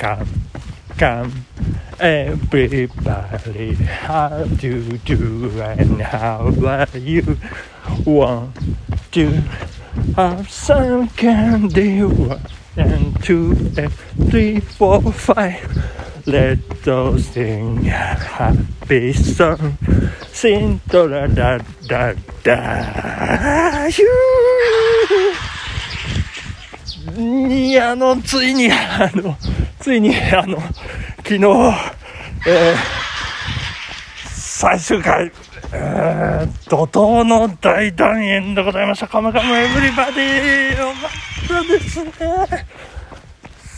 come, come. Everybody, how do you do and how are you? Want to have some candy? One and two and three, four, five. Let those sing a happy song. Sing da da da da da. Shoo! いや、あの、ついに、あの、 ついに、あの、昨日、えー、最終回、えー、怒涛の大団円でございました。カムカムエブリバディよかったですね。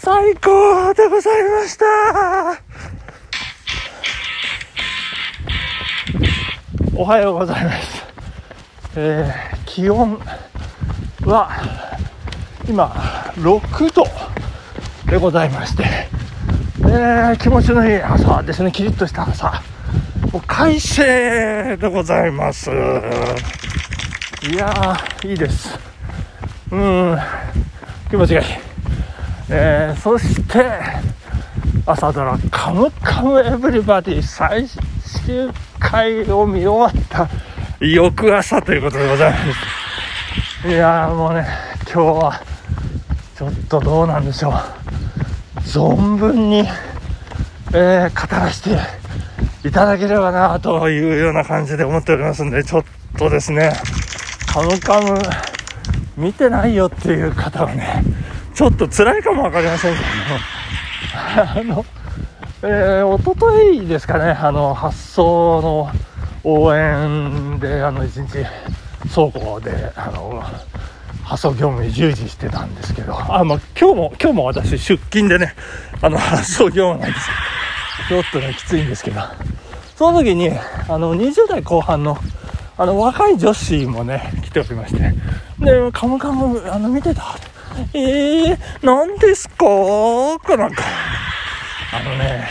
最高でございました。おはようございます。えー、気温は今6度でございまして、えー、気持ちのいい朝ですね。キリッとした朝。もう快晴でございます。いやー、いいです。うん、気持ちがいい。えー、そして、朝ドラ、カムカムエブリバディ最終回を見終わった翌朝ということでございます。いやーもうね、今日は、ちょっとどうなんでしょう。存分に、えー、語らせていただければなというような感じで思っておりますんで、ちょっとですね、カムカム見てないよっていう方はね、ちょっと辛いかもわかりませんけども、あの、えー、おとといですかね、あの、発送の応援で、あの、一日倉庫で、あの、発送業務に従事してたんですけど、あ、まあ、今日も、今日も私出勤でね、あの、発送業務なんですちょっとね、きついんですけど、その時に、あの、20代後半の、あの、若い女子もね、来ておりまして、で、カムカム、あの、見てた。えー、何ですか？かなんか。あのね、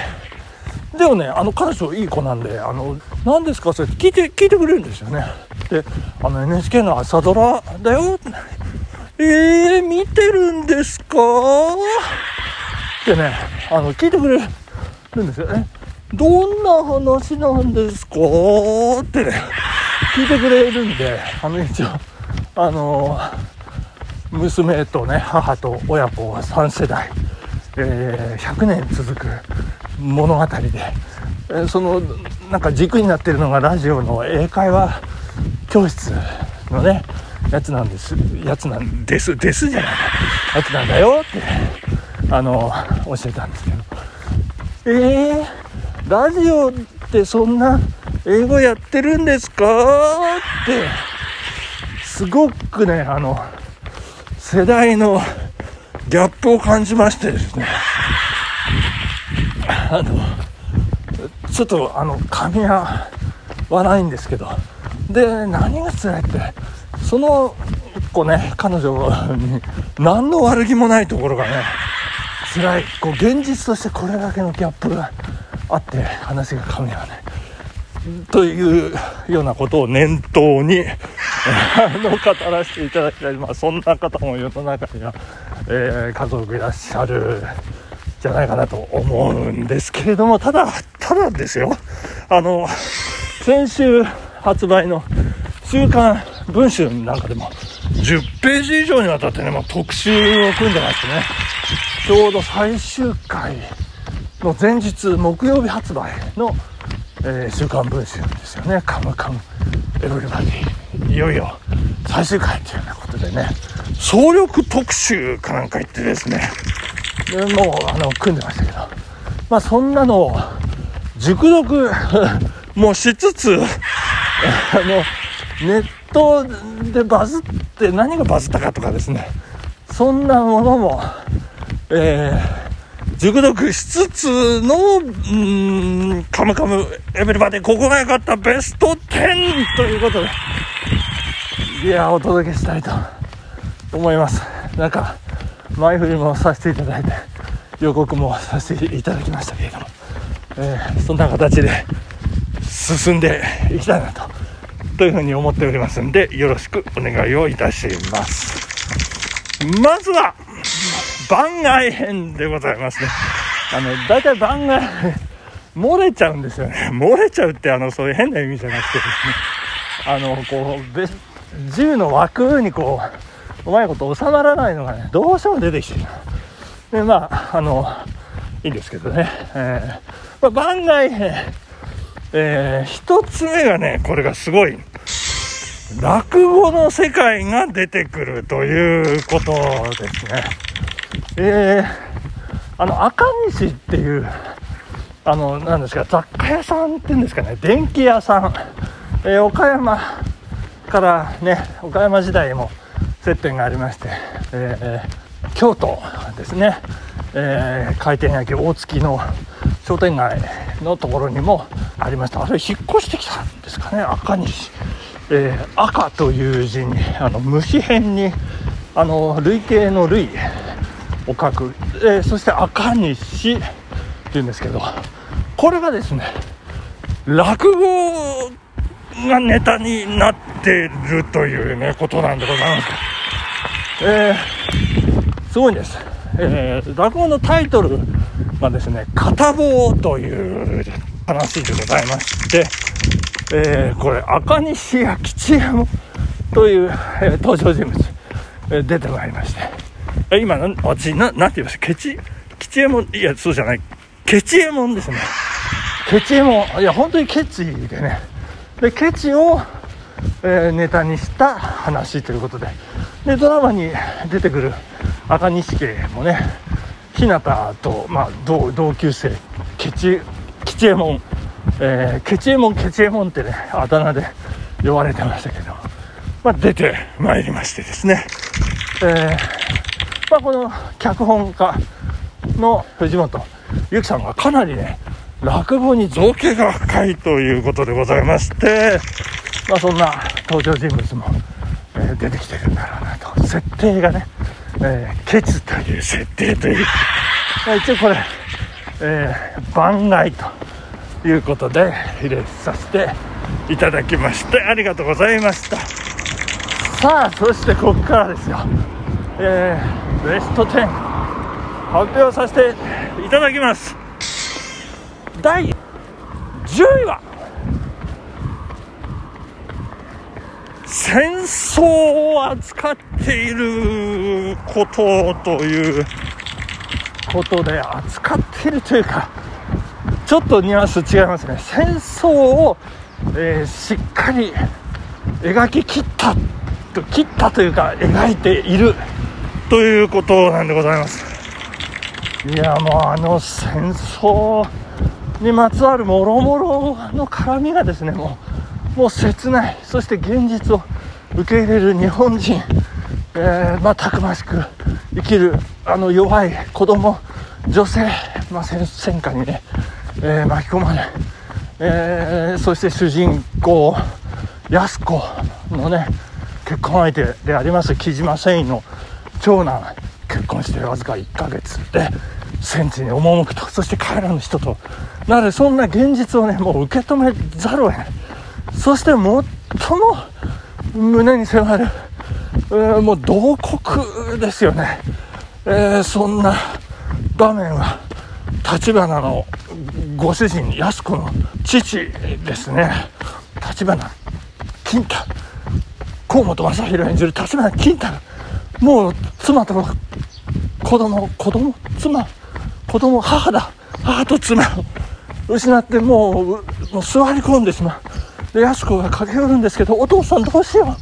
でもね、あの彼女いい子なんで、あの、何ですか？それ聞いて、聞いてくれるんですよね。で、あの NHK の朝ドラだよ。えー、見てるんですか？ってね、あの、聞いてくれるんですよ。ね。どんな話なんですか？ってね、聞いてくれるんで、あの、一応、あの、娘とね、母と親子は3世代、えー、100年続く物語で、えー、その、なんか軸になってるのがラジオの英会話教室のね、やつなんです、やつなんです、ですじゃないやつなんだよって、あの、教えたんですけど。えー、ラジオってそんな英語やってるんですか？って、すごくね、あの、世代のギャップを感じましてですね。あの、ちょっとあの、噛み合わないんですけど。で、何が辛いって、その子ね、彼女に何の悪気もないところがね、辛い。こう、現実としてこれだけのギャップがあって、話が噛み合わない。というようなことを念頭に、あの、語らせていただきたい。まあ、そんな方も世の中には、えー、家族いらっしゃる、じゃないかなと思うんですけれども、ただ、ただですよ。あの、先週発売の週刊文春なんかでも、10ページ以上にわたってね、もう特集を組んでましてね、ちょうど最終回の前日、木曜日発売の、えー、週刊文春ですよね。カムカムエブリバディ。いよいよ最終回というようなことでね、総力特集かなんか言ってですね、でもう、あの、組んでましたけど、まあそんなのを熟読 もしつつ、あの、ネットでバズって何がバズったかとかですね、そんなものも、えー、熟読しつつの、うん、カムカムエブリバディ、ここが良かったベスト10ということで、いや、お届けしたいと思います。なんか、前振りもさせていただいて、予告もさせていただきましたけれども、えー、そんな形で進んでいきたいなと、というふうに思っておりますんで、よろしくお願いをいたします。まずは、番外編でございますね。あの大体番外漏れちゃうんですよね。漏れちゃうってあのそういう変な意味じゃなくてですね。あのこう別銃の枠にこううまいこと収まらないのがねどうしても出てきてる。でまああのいいんですけどね、えーまあ、番外編。えー、一つ目がねこれがすごい落語の世界が出てくるということですね。えー、あの赤西っていうあのなんですか雑貨屋さんっていうんですかね。電気屋さん、えー、岡山からね岡山時代も接点がありまして、えー、京都ですね、えー、回転焼き大月の商店街のところにもありました。あれ引っ越してきたんですかね赤西、えー、赤という字にあの虫辺にあの類型の類を書く、えー、そして赤西っていうんですけどこれがですね落語がネタになってるというねことなんでございます。えー、すごいんです、えー、落語のタイトルがですね「片棒」という話でございまして、えー、これ赤西屋吉右衛門という、えー、登場人物、えー、出てまいりまして、え今な私ななんて言いました？ケチ吉右衛門いやそうじゃない。ケチエモンですね。ケチエモンいや本当にケチでね。でケチを、えー、ネタにした話ということで。でドラマに出てくる赤西家もね日向と、まあ、同同級生ケチケチエモン、えー、ケチエモンケチエモンってねあだ名で呼ばれてましたけど、まあ、出てまいりましてですね、えーまあ、この脚本家の藤本由紀さんがかなりね落語に造形が深いということでございまして、まあ、そんな登場人物も、えー、出てきてるんだろうなと。設定がね、えー、ケツという設定という、まあ、一応これ、えー、番外と。いうことで入れさせていただきましてありがとうございました。さあそしてここからですよ、えー、ベスト10発表させていただきます。第10位は戦争を扱っていることということで扱っているというかちょっとニュアンス違いますね。戦争を、えー、しっかり描き切ったと切ったというか描いている。ということなんでございます。いやもうあの戦争にまつわるもろもろの絡みがですねもうもう切ない。そして現実を受け入れる日本人、えー、まあ、たくましく生きるあの弱い子供女性、まあ、戦戦火にね、えー、巻き込まれ、えー、そして主人公安子のね結婚相手であります木島繊維の長男結婚してわずか1ヶ月で戦地に赴くと。そして彼らの人となのでそんな現実をねもう受け止めざるを得ない。そして最も胸に迫る、えー、もう同国ですよね、えー、そんな場面は立花のご主人安子の父ですね。立花金太河本正宏演じる立花金太。もう妻と子供子供妻。子供母だ。母と妻。を失ってもうもう座り込んでしまう。で安子が駆け寄るんですけど「お父さんどうしよ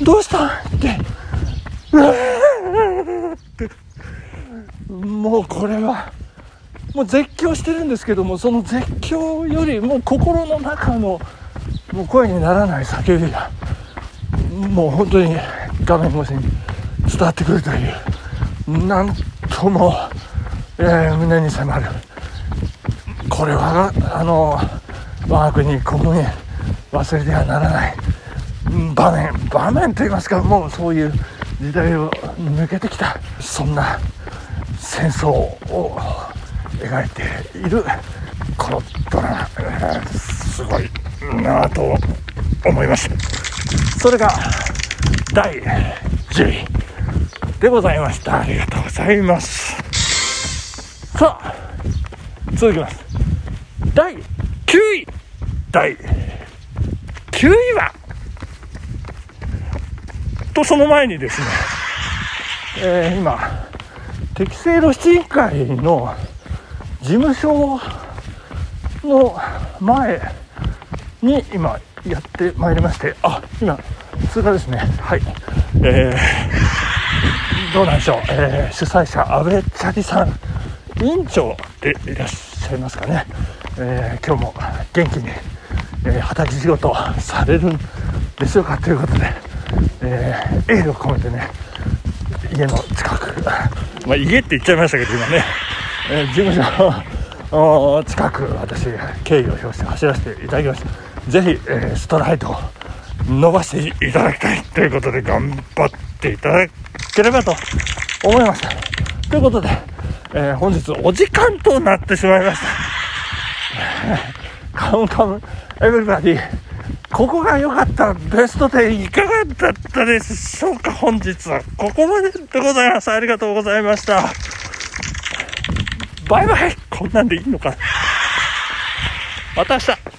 う。どうした?」って「うわって。もうこれはもう絶叫してるんですけどもその絶叫よりも心の中のもう声にならない叫びがもう本当に画面越しに伝わってくる。というなんともえー、胸に迫る。これはあの我が国国民忘れてはならない。場面場面といいますかもうそういう時代を抜けてきたそんな戦争を描いているこのドラマ、すごいなと思いましたそれが第10位でございました。ありがとうございます。さあ続きます。第9位。第9位は？とその前にですね、えー、今適正露出委員会の事務所の前に今やってまいりましてあ今通過ですね。はい。えー、どうなんでしょう、えー、主催者阿部チャリさん委員長でいらっしゃいますかね、えー、今日も元気に、え畑仕事されるんでしょうかということで、えエールを込めてね家の近く まあ家って言っちゃいましたけど今ね、え事務所の近く私敬意を表して走らせていただきました。ぜひ、えストライドを伸ばしていただきたいということで頑張っていただければと思いましたということで、えー、本日お時間となってしまいました。カムカムエブリバディここが良かったベスト10いかがだったでしょうか？本日はここまででございます。ありがとうございました。バイバイ。こんなんでいいのかまた明日。